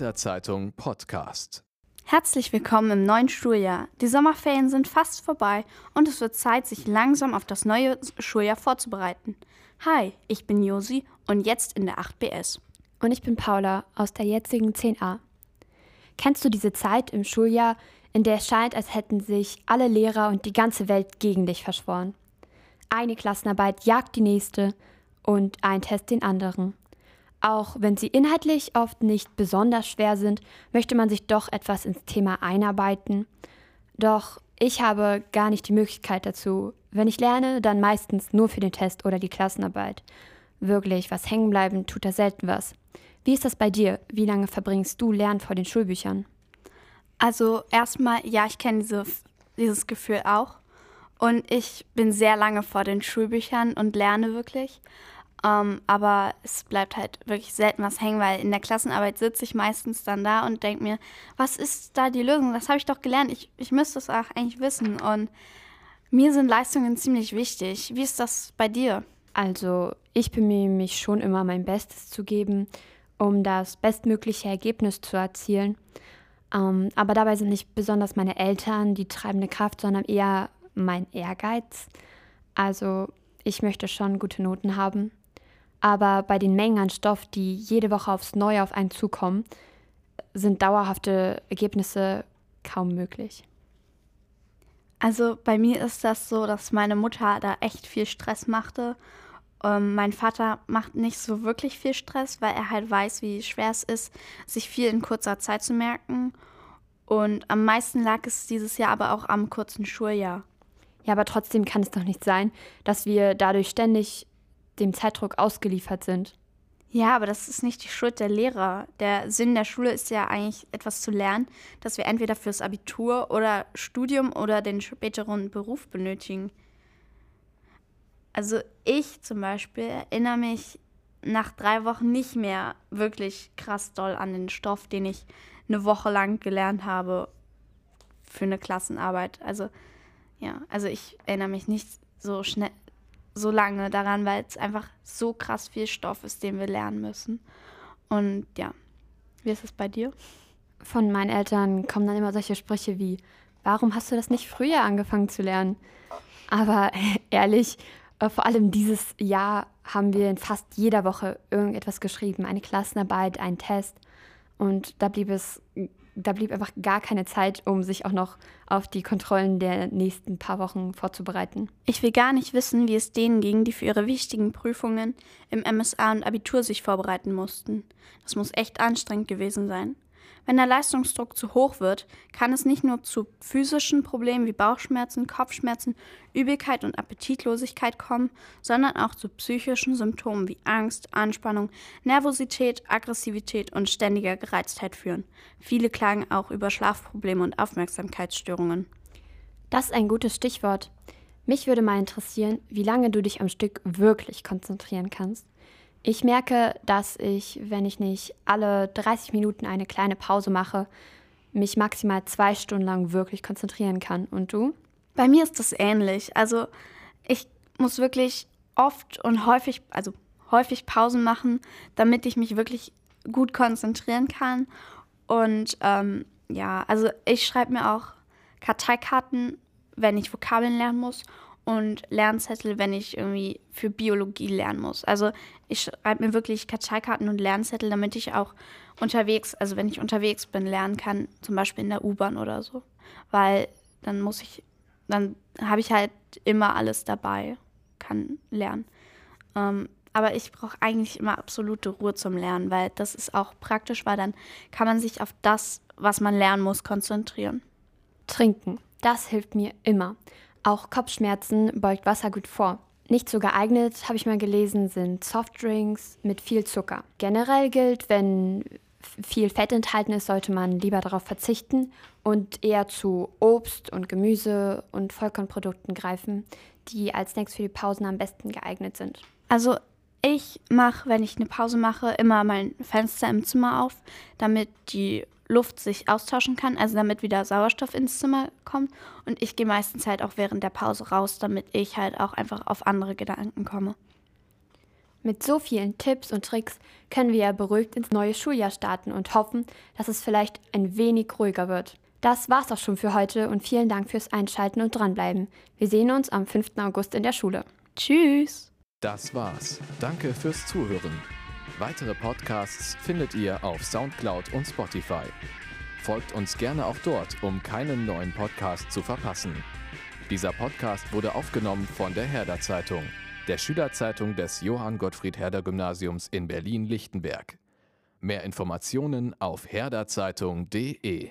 Hader-Zeitung Podcast. Herzlich willkommen im neuen Schuljahr. Die Sommerferien sind fast vorbei und es wird Zeit, sich langsam auf das neue Schuljahr vorzubereiten. Hi, ich bin Josi und jetzt in der 8BS. Und ich bin Paula aus der jetzigen 10a. Kennst du diese Zeit im Schuljahr, in der es scheint, als hätten sich alle Lehrer und die ganze Welt gegen dich verschworen? Eine Klassenarbeit jagt die nächste und ein Test den anderen. Auch wenn sie inhaltlich oft nicht besonders schwer sind, möchte man sich doch etwas ins Thema einarbeiten. Doch ich habe gar nicht die Möglichkeit dazu. Wenn ich lerne, dann meistens nur für den Test oder die Klassenarbeit. Wirklich, was hängen bleiben, tut da selten was. Wie ist das bei dir? Wie lange verbringst du Lernen vor den Schulbüchern? Also erstmal, ja, ich kenne diese, dieses Gefühl auch. Und ich bin sehr lange vor den Schulbüchern und lerne wirklich. Ähm, aber es bleibt halt wirklich selten was hängen, weil in der Klassenarbeit sitze ich meistens dann da und denke mir, was ist da die Lösung? Das habe ich doch gelernt. Ich, ich müsste es auch eigentlich wissen. Und mir sind Leistungen ziemlich wichtig. Wie ist das bei dir? Also, ich bemühe mich schon immer, mein Bestes zu geben, um das bestmögliche Ergebnis zu erzielen. Ähm, aber dabei sind nicht besonders meine Eltern die treibende Kraft, sondern eher mein Ehrgeiz. Also, ich möchte schon gute Noten haben aber bei den Mengen an Stoff, die jede Woche aufs Neue auf einen zukommen, sind dauerhafte Ergebnisse kaum möglich. Also bei mir ist das so, dass meine Mutter da echt viel Stress machte. Ähm, mein Vater macht nicht so wirklich viel Stress, weil er halt weiß, wie schwer es ist, sich viel in kurzer Zeit zu merken. Und am meisten lag es dieses Jahr aber auch am kurzen Schuljahr. Ja, aber trotzdem kann es doch nicht sein, dass wir dadurch ständig dem Zeitdruck ausgeliefert sind. Ja, aber das ist nicht die Schuld der Lehrer. Der Sinn der Schule ist ja eigentlich etwas zu lernen, das wir entweder fürs Abitur oder Studium oder den späteren Beruf benötigen. Also ich zum Beispiel erinnere mich nach drei Wochen nicht mehr wirklich krass doll an den Stoff, den ich eine Woche lang gelernt habe für eine Klassenarbeit. Also ja, also ich erinnere mich nicht so schnell, so lange daran, weil es einfach so krass viel Stoff ist, den wir lernen müssen. Und ja, wie ist es bei dir? Von meinen Eltern kommen dann immer solche Sprüche wie, warum hast du das nicht früher angefangen zu lernen? Aber ehrlich, äh, vor allem dieses Jahr haben wir in fast jeder Woche irgendetwas geschrieben, eine Klassenarbeit, einen Test. Und da blieb es da blieb einfach gar keine Zeit, um sich auch noch auf die Kontrollen der nächsten paar Wochen vorzubereiten. Ich will gar nicht wissen, wie es denen ging, die für ihre wichtigen Prüfungen im MSA und Abitur sich vorbereiten mussten. Das muss echt anstrengend gewesen sein. Wenn der Leistungsdruck zu hoch wird, kann es nicht nur zu physischen Problemen wie Bauchschmerzen, Kopfschmerzen, Übelkeit und Appetitlosigkeit kommen, sondern auch zu psychischen Symptomen wie Angst, Anspannung, Nervosität, Aggressivität und ständiger Gereiztheit führen. Viele klagen auch über Schlafprobleme und Aufmerksamkeitsstörungen. Das ist ein gutes Stichwort. Mich würde mal interessieren, wie lange du dich am Stück wirklich konzentrieren kannst. Ich merke, dass ich, wenn ich nicht alle 30 Minuten eine kleine Pause mache, mich maximal zwei Stunden lang wirklich konzentrieren kann. Und du? Bei mir ist das ähnlich. Also ich muss wirklich oft und häufig, also häufig Pausen machen, damit ich mich wirklich gut konzentrieren kann. Und ähm, ja, also ich schreibe mir auch Karteikarten, wenn ich Vokabeln lernen muss und Lernzettel, wenn ich irgendwie für Biologie lernen muss. Also ich schreibe mir wirklich Karteikarten und Lernzettel, damit ich auch unterwegs, also wenn ich unterwegs bin, lernen kann, zum Beispiel in der U-Bahn oder so. Weil dann muss ich, dann habe ich halt immer alles dabei, kann lernen. Ähm, aber ich brauche eigentlich immer absolute Ruhe zum Lernen, weil das ist auch praktisch, weil dann kann man sich auf das, was man lernen muss, konzentrieren. Trinken, das hilft mir immer. Auch Kopfschmerzen beugt Wasser gut vor. Nicht so geeignet, habe ich mal gelesen, sind Softdrinks mit viel Zucker. Generell gilt, wenn viel Fett enthalten ist, sollte man lieber darauf verzichten und eher zu Obst und Gemüse und Vollkornprodukten greifen, die als Snacks für die Pausen am besten geeignet sind. Also ich mache, wenn ich eine Pause mache, immer mein Fenster im Zimmer auf, damit die Luft sich austauschen kann, also damit wieder Sauerstoff ins Zimmer kommt. Und ich gehe meistens halt auch während der Pause raus, damit ich halt auch einfach auf andere Gedanken komme. Mit so vielen Tipps und Tricks können wir ja beruhigt ins neue Schuljahr starten und hoffen, dass es vielleicht ein wenig ruhiger wird. Das war's auch schon für heute und vielen Dank fürs Einschalten und dranbleiben. Wir sehen uns am 5. August in der Schule. Tschüss! Das war's. Danke fürs Zuhören. Weitere Podcasts findet ihr auf Soundcloud und Spotify. Folgt uns gerne auch dort, um keinen neuen Podcast zu verpassen. Dieser Podcast wurde aufgenommen von der Herder Zeitung, der Schülerzeitung des Johann Gottfried Herder Gymnasiums in Berlin-Lichtenberg. Mehr Informationen auf herderzeitung.de